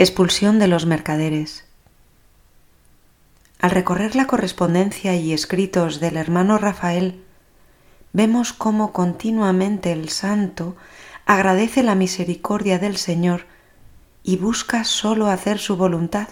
Expulsión de los mercaderes. Al recorrer la correspondencia y escritos del hermano Rafael, vemos cómo continuamente el santo agradece la misericordia del Señor y busca sólo hacer su voluntad,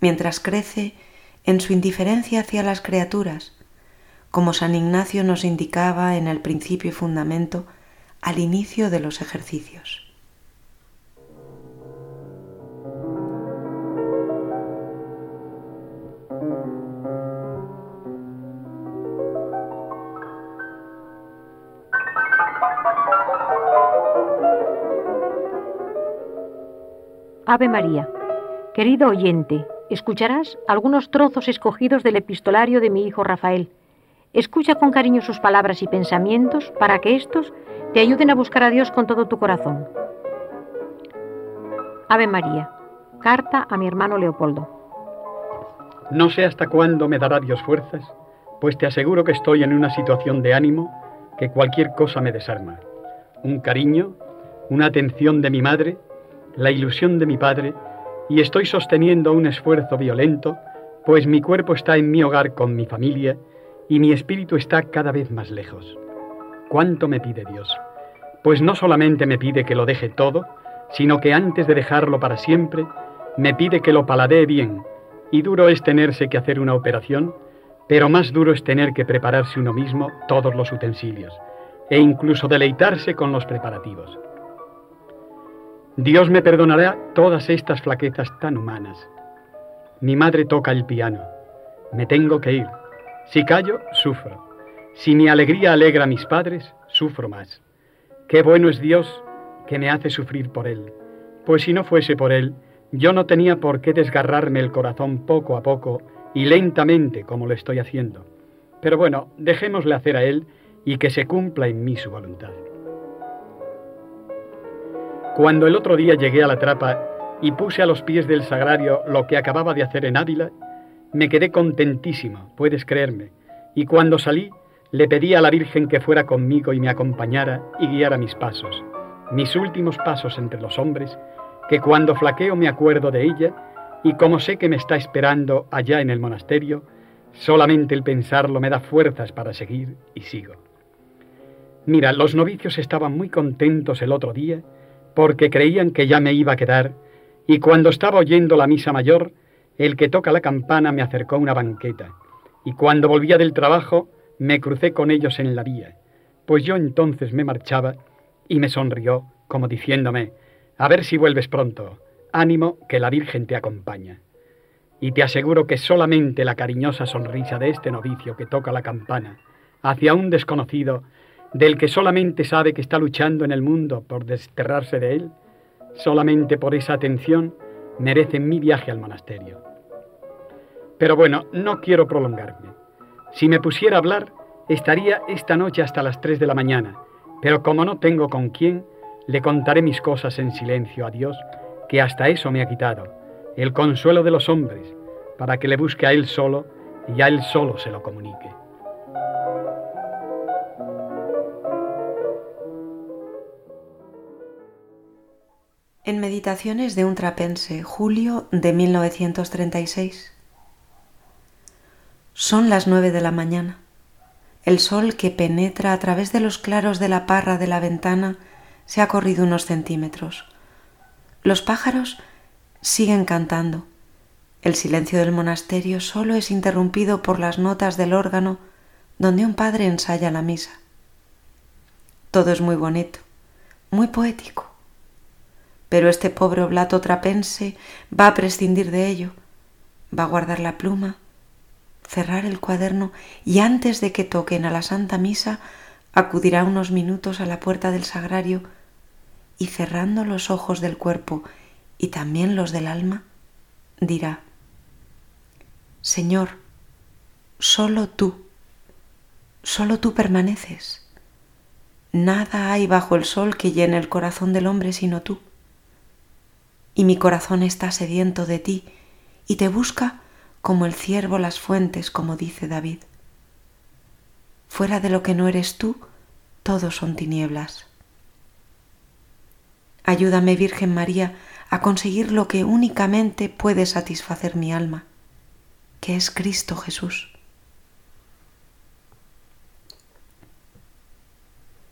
mientras crece en su indiferencia hacia las criaturas, como San Ignacio nos indicaba en el principio y fundamento al inicio de los ejercicios. Ave María. Querido oyente, escucharás algunos trozos escogidos del epistolario de mi hijo Rafael. Escucha con cariño sus palabras y pensamientos para que éstos te ayuden a buscar a Dios con todo tu corazón. Ave María. Carta a mi hermano Leopoldo. No sé hasta cuándo me dará Dios fuerzas, pues te aseguro que estoy en una situación de ánimo que cualquier cosa me desarma. Un cariño, una atención de mi madre, la ilusión de mi padre, y estoy sosteniendo un esfuerzo violento, pues mi cuerpo está en mi hogar con mi familia y mi espíritu está cada vez más lejos. ¿Cuánto me pide Dios? Pues no solamente me pide que lo deje todo, sino que antes de dejarlo para siempre, me pide que lo paladee bien, y duro es tenerse que hacer una operación, pero más duro es tener que prepararse uno mismo todos los utensilios, e incluso deleitarse con los preparativos. Dios me perdonará todas estas flaquezas tan humanas. Mi madre toca el piano. Me tengo que ir. Si callo, sufro. Si mi alegría alegra a mis padres, sufro más. Qué bueno es Dios que me hace sufrir por Él. Pues si no fuese por Él, yo no tenía por qué desgarrarme el corazón poco a poco y lentamente como lo estoy haciendo. Pero bueno, dejémosle hacer a Él y que se cumpla en mí su voluntad. Cuando el otro día llegué a la trapa y puse a los pies del sagrario lo que acababa de hacer en Ávila, me quedé contentísimo, puedes creerme, y cuando salí le pedí a la Virgen que fuera conmigo y me acompañara y guiara mis pasos, mis últimos pasos entre los hombres, que cuando flaqueo me acuerdo de ella y como sé que me está esperando allá en el monasterio, solamente el pensarlo me da fuerzas para seguir y sigo. Mira, los novicios estaban muy contentos el otro día porque creían que ya me iba a quedar, y cuando estaba oyendo la misa mayor, el que toca la campana me acercó una banqueta, y cuando volvía del trabajo me crucé con ellos en la vía, pues yo entonces me marchaba y me sonrió, como diciéndome, a ver si vuelves pronto, ánimo que la Virgen te acompaña. Y te aseguro que solamente la cariñosa sonrisa de este novicio que toca la campana hacia un desconocido del que solamente sabe que está luchando en el mundo por desterrarse de él, solamente por esa atención merece mi viaje al monasterio. Pero bueno, no quiero prolongarme. Si me pusiera a hablar, estaría esta noche hasta las 3 de la mañana, pero como no tengo con quién, le contaré mis cosas en silencio a Dios, que hasta eso me ha quitado, el consuelo de los hombres, para que le busque a Él solo y a Él solo se lo comunique. En Meditaciones de un trapense, julio de 1936. Son las nueve de la mañana. El sol que penetra a través de los claros de la parra de la ventana se ha corrido unos centímetros. Los pájaros siguen cantando. El silencio del monasterio solo es interrumpido por las notas del órgano donde un padre ensaya la misa. Todo es muy bonito, muy poético pero este pobre oblato trapense va a prescindir de ello, va a guardar la pluma, cerrar el cuaderno y antes de que toquen a la Santa Misa acudirá unos minutos a la puerta del sagrario y cerrando los ojos del cuerpo y también los del alma, dirá, Señor, solo tú, solo tú permaneces. Nada hay bajo el sol que llene el corazón del hombre sino tú y mi corazón está sediento de ti y te busca como el ciervo las fuentes, como dice David. Fuera de lo que no eres tú, todos son tinieblas. Ayúdame, Virgen María, a conseguir lo que únicamente puede satisfacer mi alma, que es Cristo Jesús.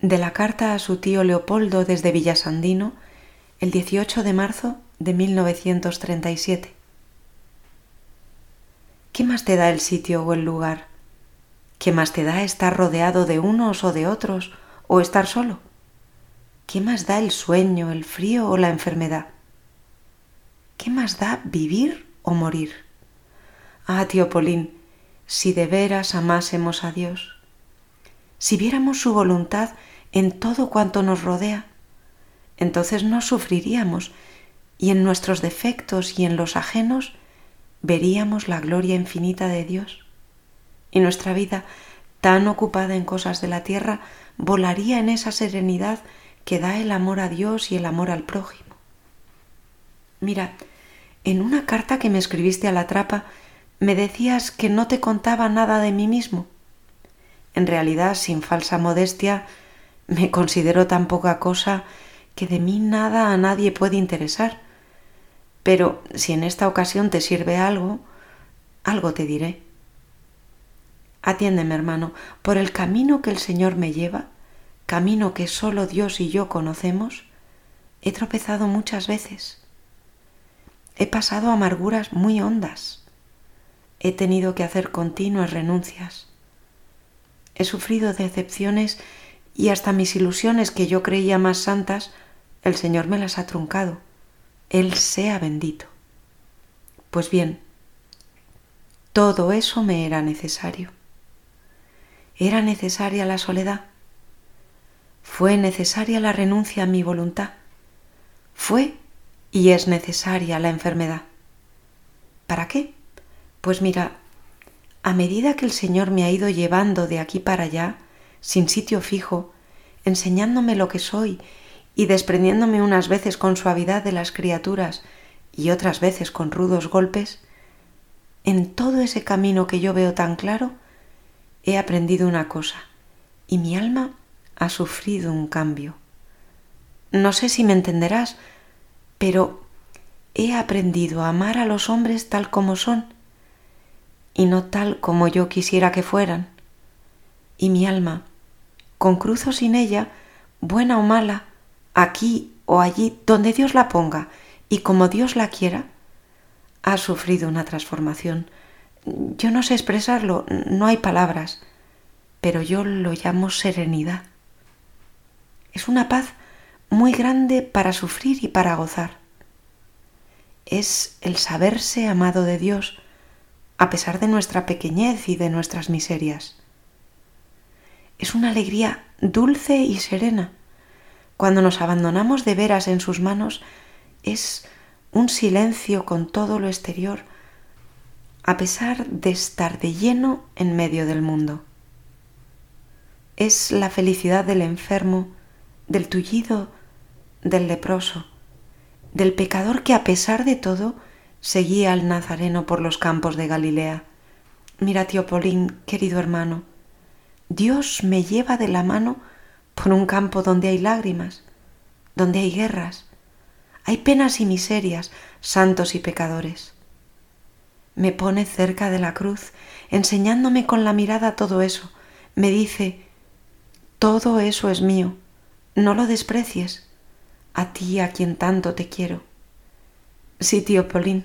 De la carta a su tío Leopoldo desde Villasandino, el 18 de marzo de 1937. ¿Qué más te da el sitio o el lugar? ¿Qué más te da estar rodeado de unos o de otros o estar solo? ¿Qué más da el sueño, el frío o la enfermedad? ¿Qué más da vivir o morir? Ah, tío Polín, si de veras amásemos a Dios, si viéramos su voluntad en todo cuanto nos rodea, entonces no sufriríamos y en nuestros defectos y en los ajenos veríamos la gloria infinita de Dios. Y nuestra vida, tan ocupada en cosas de la tierra, volaría en esa serenidad que da el amor a Dios y el amor al prójimo. Mira, en una carta que me escribiste a la trapa, me decías que no te contaba nada de mí mismo. En realidad, sin falsa modestia, me considero tan poca cosa que de mí nada a nadie puede interesar. Pero si en esta ocasión te sirve algo, algo te diré. Atiéndeme, hermano, por el camino que el Señor me lleva, camino que solo Dios y yo conocemos, he tropezado muchas veces. He pasado amarguras muy hondas. He tenido que hacer continuas renuncias. He sufrido decepciones y hasta mis ilusiones que yo creía más santas, el Señor me las ha truncado. Él sea bendito. Pues bien, todo eso me era necesario. Era necesaria la soledad. Fue necesaria la renuncia a mi voluntad. Fue y es necesaria la enfermedad. ¿Para qué? Pues mira, a medida que el Señor me ha ido llevando de aquí para allá, sin sitio fijo, enseñándome lo que soy y desprendiéndome unas veces con suavidad de las criaturas y otras veces con rudos golpes, en todo ese camino que yo veo tan claro, he aprendido una cosa, y mi alma ha sufrido un cambio. No sé si me entenderás, pero he aprendido a amar a los hombres tal como son, y no tal como yo quisiera que fueran. Y mi alma, con cruz o sin ella, buena o mala, aquí o allí, donde Dios la ponga y como Dios la quiera, ha sufrido una transformación. Yo no sé expresarlo, no hay palabras, pero yo lo llamo serenidad. Es una paz muy grande para sufrir y para gozar. Es el saberse amado de Dios, a pesar de nuestra pequeñez y de nuestras miserias. Es una alegría dulce y serena cuando nos abandonamos de veras en sus manos, es un silencio con todo lo exterior, a pesar de estar de lleno en medio del mundo. Es la felicidad del enfermo, del tullido, del leproso, del pecador que a pesar de todo seguía al Nazareno por los campos de Galilea. Mira, tío Polín, querido hermano, Dios me lleva de la mano por un campo donde hay lágrimas, donde hay guerras, hay penas y miserias, santos y pecadores. Me pone cerca de la cruz, enseñándome con la mirada todo eso. Me dice, todo eso es mío, no lo desprecies, a ti a quien tanto te quiero. Sí, tío Polín,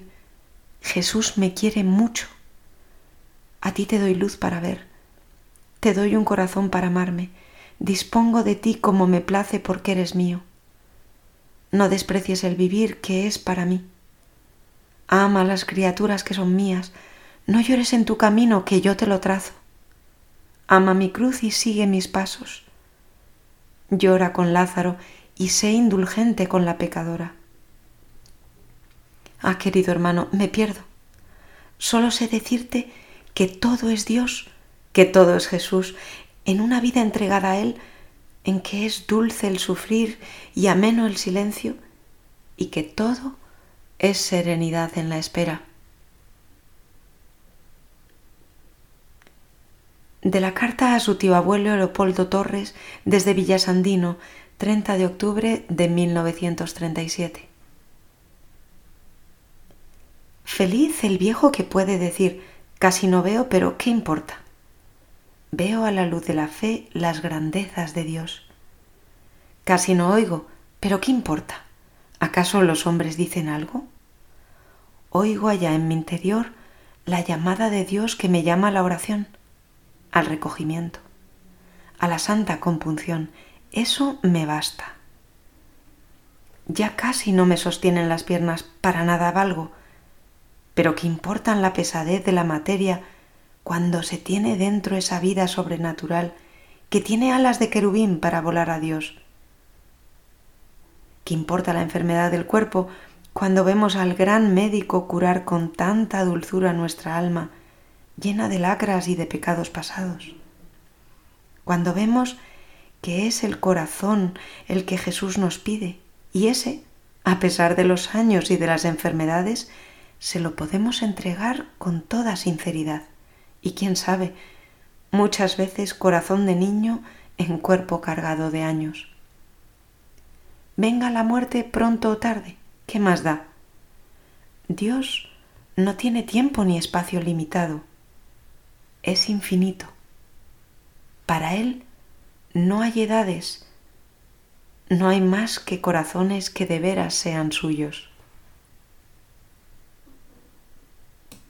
Jesús me quiere mucho. A ti te doy luz para ver, te doy un corazón para amarme, dispongo de ti como me place porque eres mío. No desprecies el vivir que es para mí. Ama las criaturas que son mías, no llores en tu camino que yo te lo trazo. Ama mi cruz y sigue mis pasos. Llora con Lázaro y sé indulgente con la pecadora. Ah, querido hermano, me pierdo. Solo sé decirte que todo es Dios, que todo es Jesús, en una vida entregada a Él, en que es dulce el sufrir y ameno el silencio, y que todo es serenidad en la espera. De la carta a su tío abuelo Leopoldo Torres desde Villasandino, 30 de octubre de 1937. Feliz el viejo que puede decir, casi no veo, pero ¿qué importa? Veo a la luz de la fe las grandezas de Dios. Casi no oigo, pero ¿qué importa? ¿Acaso los hombres dicen algo? Oigo allá en mi interior la llamada de Dios que me llama a la oración, al recogimiento, a la santa compunción. Eso me basta. Ya casi no me sostienen las piernas, para nada valgo, pero ¿qué importan la pesadez de la materia cuando se tiene dentro esa vida sobrenatural que tiene alas de querubín para volar a Dios? ¿Qué importa la enfermedad del cuerpo cuando vemos al gran médico curar con tanta dulzura nuestra alma, llena de lacras y de pecados pasados? Cuando vemos que es el corazón el que Jesús nos pide, y ese, a pesar de los años y de las enfermedades, se lo podemos entregar con toda sinceridad. Y quién sabe, muchas veces corazón de niño en cuerpo cargado de años. Venga la muerte pronto o tarde, ¿qué más da? Dios no tiene tiempo ni espacio limitado, es infinito. Para Él no hay edades, no hay más que corazones que de veras sean suyos.